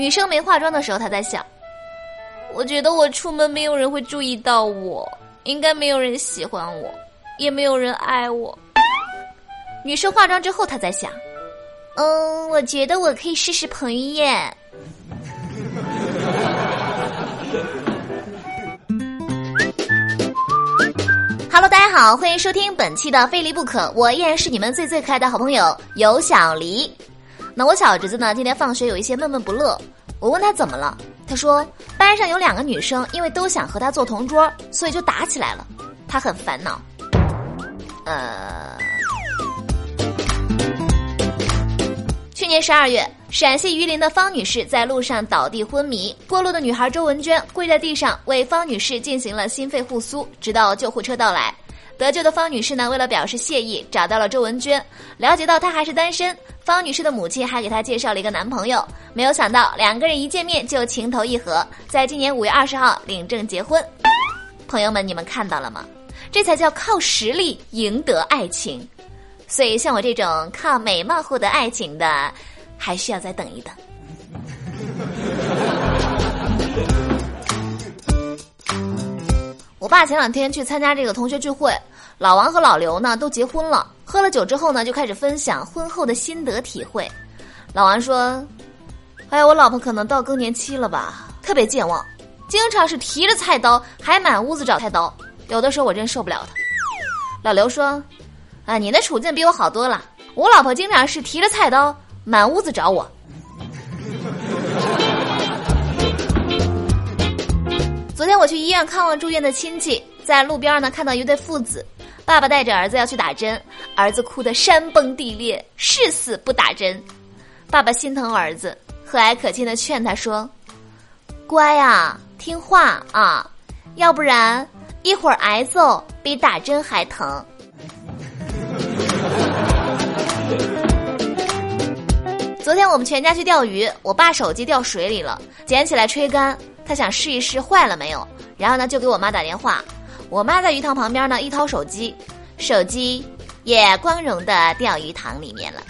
女生没化妆的时候，她在想：我觉得我出门没有人会注意到我，应该没有人喜欢我，也没有人爱我。女生化妆之后，她在想：嗯，我觉得我可以试试彭于晏。Hello，大家好，欢迎收听本期的《非离不可》，我依然是你们最最可爱的好朋友有小黎。那我小侄子呢，今天放学有一些闷闷不乐。我问他怎么了，他说班上有两个女生，因为都想和他做同桌，所以就打起来了。他很烦恼。呃，去年十二月，陕西榆林的方女士在路上倒地昏迷，过路的女孩周文娟跪在地上为方女士进行了心肺复苏，直到救护车到来。得救的方女士呢，为了表示谢意，找到了周文娟，了解到她还是单身。方女士的母亲还给她介绍了一个男朋友，没有想到两个人一见面就情投意合，在今年五月二十号领证结婚。朋友们，你们看到了吗？这才叫靠实力赢得爱情。所以像我这种靠美貌获得爱情的，还需要再等一等。我爸前两天去参加这个同学聚会，老王和老刘呢都结婚了。喝了酒之后呢，就开始分享婚后的心得体会。老王说：“哎呀，我老婆可能到更年期了吧，特别健忘，经常是提着菜刀还满屋子找菜刀，有的时候我真受不了她。”老刘说：“啊，你的处境比我好多了，我老婆经常是提着菜刀满屋子找我。”昨天我去医院看望住院的亲戚，在路边呢看到一对父子，爸爸带着儿子要去打针，儿子哭得山崩地裂，誓死不打针。爸爸心疼儿子，和蔼可亲的劝他说：“乖啊，听话啊，要不然一会儿挨揍比打针还疼。”昨天我们全家去钓鱼，我爸手机掉水里了，捡起来吹干。他想试一试坏了没有，然后呢就给我妈打电话。我妈在鱼塘旁边呢，一掏手机，手机也光荣的掉鱼塘里面了。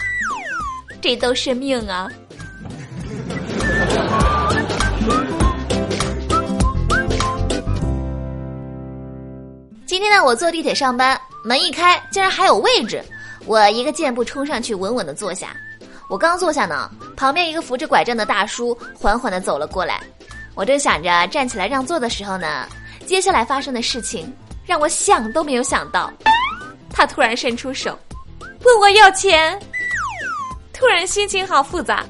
这都是命啊！今天呢，我坐地铁上班，门一开，竟然还有位置，我一个箭步冲上去，稳稳的坐下。我刚坐下呢，旁边一个扶着拐杖的大叔缓缓的走了过来。我正想着站起来让座的时候呢，接下来发生的事情让我想都没有想到。他突然伸出手，问我要钱，突然心情好复杂。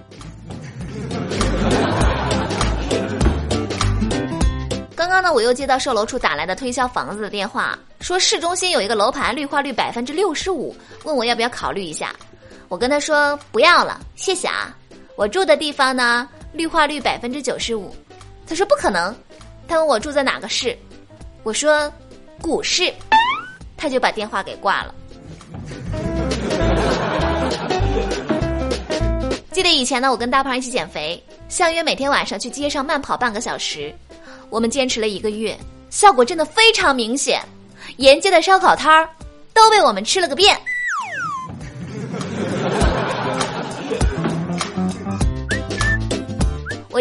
刚刚呢，我又接到售楼处打来的推销房子的电话，说市中心有一个楼盘绿化率百分之六十五，问我要不要考虑一下。我跟他说不要了，谢谢啊。我住的地方呢，绿化率百分之九十五。他说不可能，他问我住在哪个市，我说股市，他就把电话给挂了。记得以前呢，我跟大胖一起减肥，相约每天晚上去街上慢跑半个小时，我们坚持了一个月，效果真的非常明显，沿街的烧烤摊儿都被我们吃了个遍。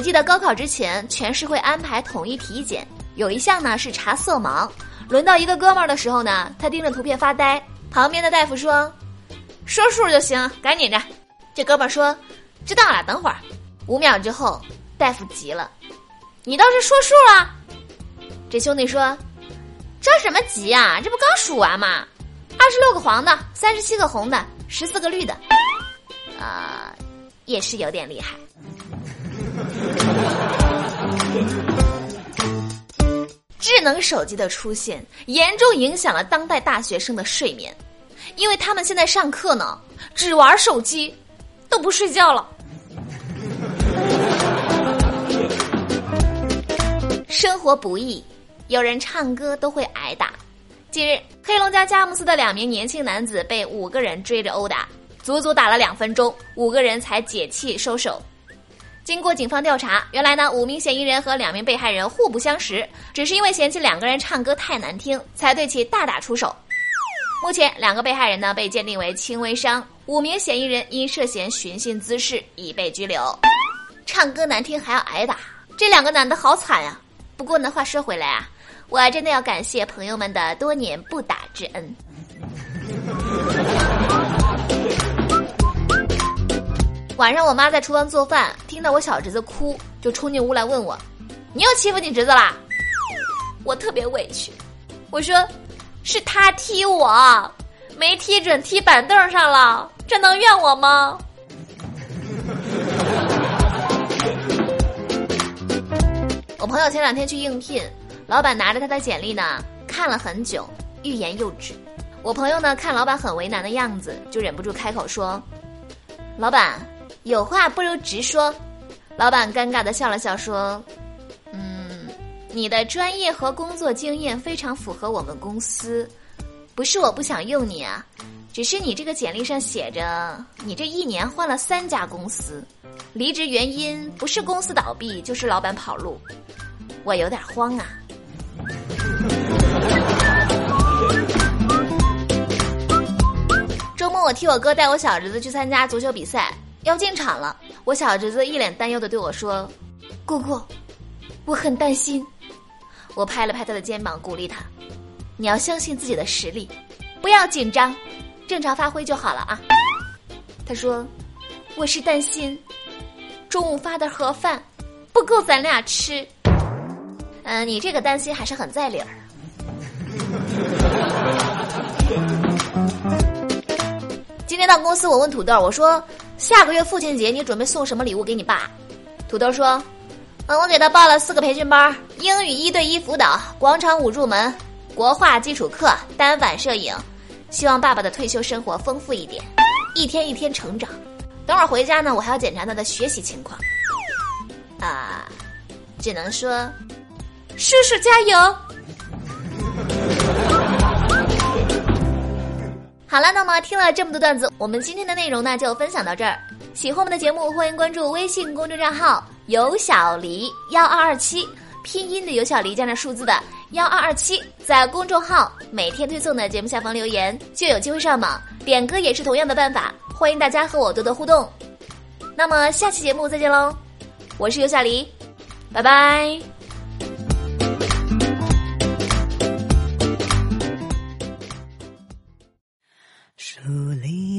我记得高考之前，全市会安排统一体检，有一项呢是查色盲。轮到一个哥们儿的时候呢，他盯着图片发呆，旁边的大夫说：“说数就行，赶紧的。”这哥们儿说：“知道了，等会儿。”五秒之后，大夫急了：“你倒是说数了！”这兄弟说：“着什么急呀？这不刚数完吗？二十六个黄的，三十七个红的，十四个绿的，啊，也是有点厉害。”智能手机的出现严重影响了当代大学生的睡眠，因为他们现在上课呢，只玩手机，都不睡觉了。生活不易，有人唱歌都会挨打。近日，黑龙江佳木斯的两名年轻男子被五个人追着殴打，足足打了两分钟，五个人才解气收手。经过警方调查，原来呢，五名嫌疑人和两名被害人互不相识，只是因为嫌弃两个人唱歌太难听，才对其大打出手。目前，两个被害人呢被鉴定为轻微伤，五名嫌疑人因涉嫌寻衅滋事已被拘留。唱歌难听还要挨打，这两个男的好惨啊。不过呢，话说回来啊，我真的要感谢朋友们的多年不打之恩。晚上我妈在厨房做饭，听到我小侄子哭，就冲进屋来问我：“你又欺负你侄子啦？”我特别委屈，我说：“是他踢我，没踢准，踢板凳上了，这能怨我吗？”我朋友前两天去应聘，老板拿着他的简历呢，看了很久，欲言又止。我朋友呢，看老板很为难的样子，就忍不住开口说：“老板，有话不如直说。”老板尴尬的笑了笑说：“嗯，你的专业和工作经验非常符合我们公司，不是我不想用你啊，只是你这个简历上写着你这一年换了三家公司，离职原因不是公司倒闭就是老板跑路，我有点慌啊。”周末我替我哥带我小侄子去参加足球比赛，要进场了。我小侄子一脸担忧的对我说：“姑姑，我很担心。”我拍了拍他的肩膀，鼓励他：“你要相信自己的实力，不要紧张，正常发挥就好了啊。”他说：“我是担心中午发的盒饭不够咱俩吃。”嗯，你这个担心还是很在理儿。天到公司，我问土豆，我说下个月父亲节你准备送什么礼物给你爸？土豆说，嗯，我给他报了四个培训班：英语一对一辅导、广场舞入门、国画基础课、单反摄影，希望爸爸的退休生活丰富一点，一天一天成长。等会儿回家呢，我还要检查他的学习情况。啊，只能说，叔叔加油。好了，那么听了这么多段子，我们今天的内容呢就分享到这儿。喜欢我们的节目，欢迎关注微信公众账号“有小黎幺二二七”，拼音的有小黎加上数字的幺二二七，在公众号每天推送的节目下方留言，就有机会上榜。点歌也是同样的办法，欢迎大家和我多多互动。那么下期节目再见喽，我是有小黎，拜拜。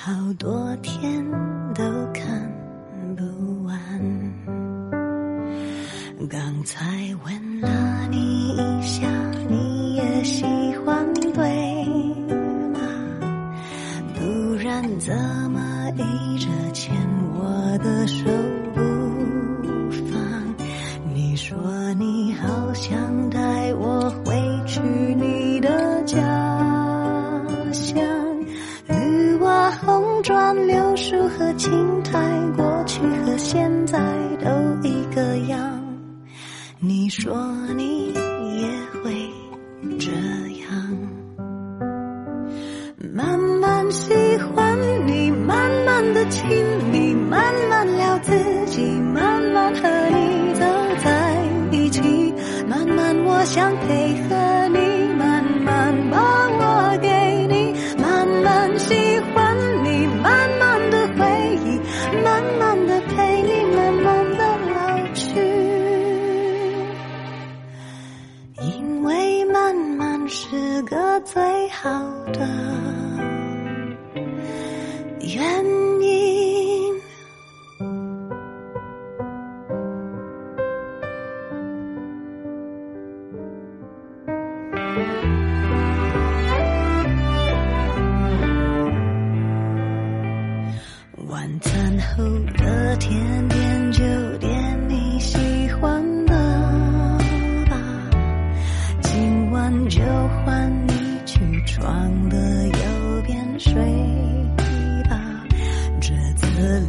好多天都看不完。刚才吻了你一下，你也喜欢对吗？不然怎么一直牵我的手树和青苔，过去和现在都一个样。你说你也会这样，慢慢习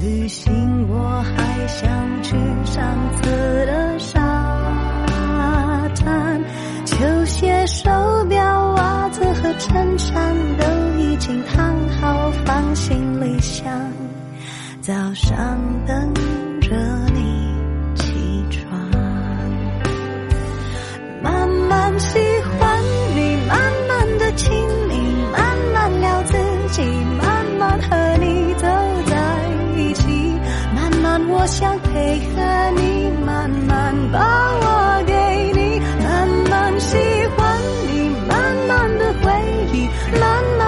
旅行我还想去。上次的沙滩，球鞋、手表、袜子和衬衫都已经烫好，放行李箱，早上等着你起床。慢慢喜欢你，慢慢的亲密，慢慢聊自己，想配合你，慢慢把我给你，慢慢喜欢你，慢慢的回忆，慢慢。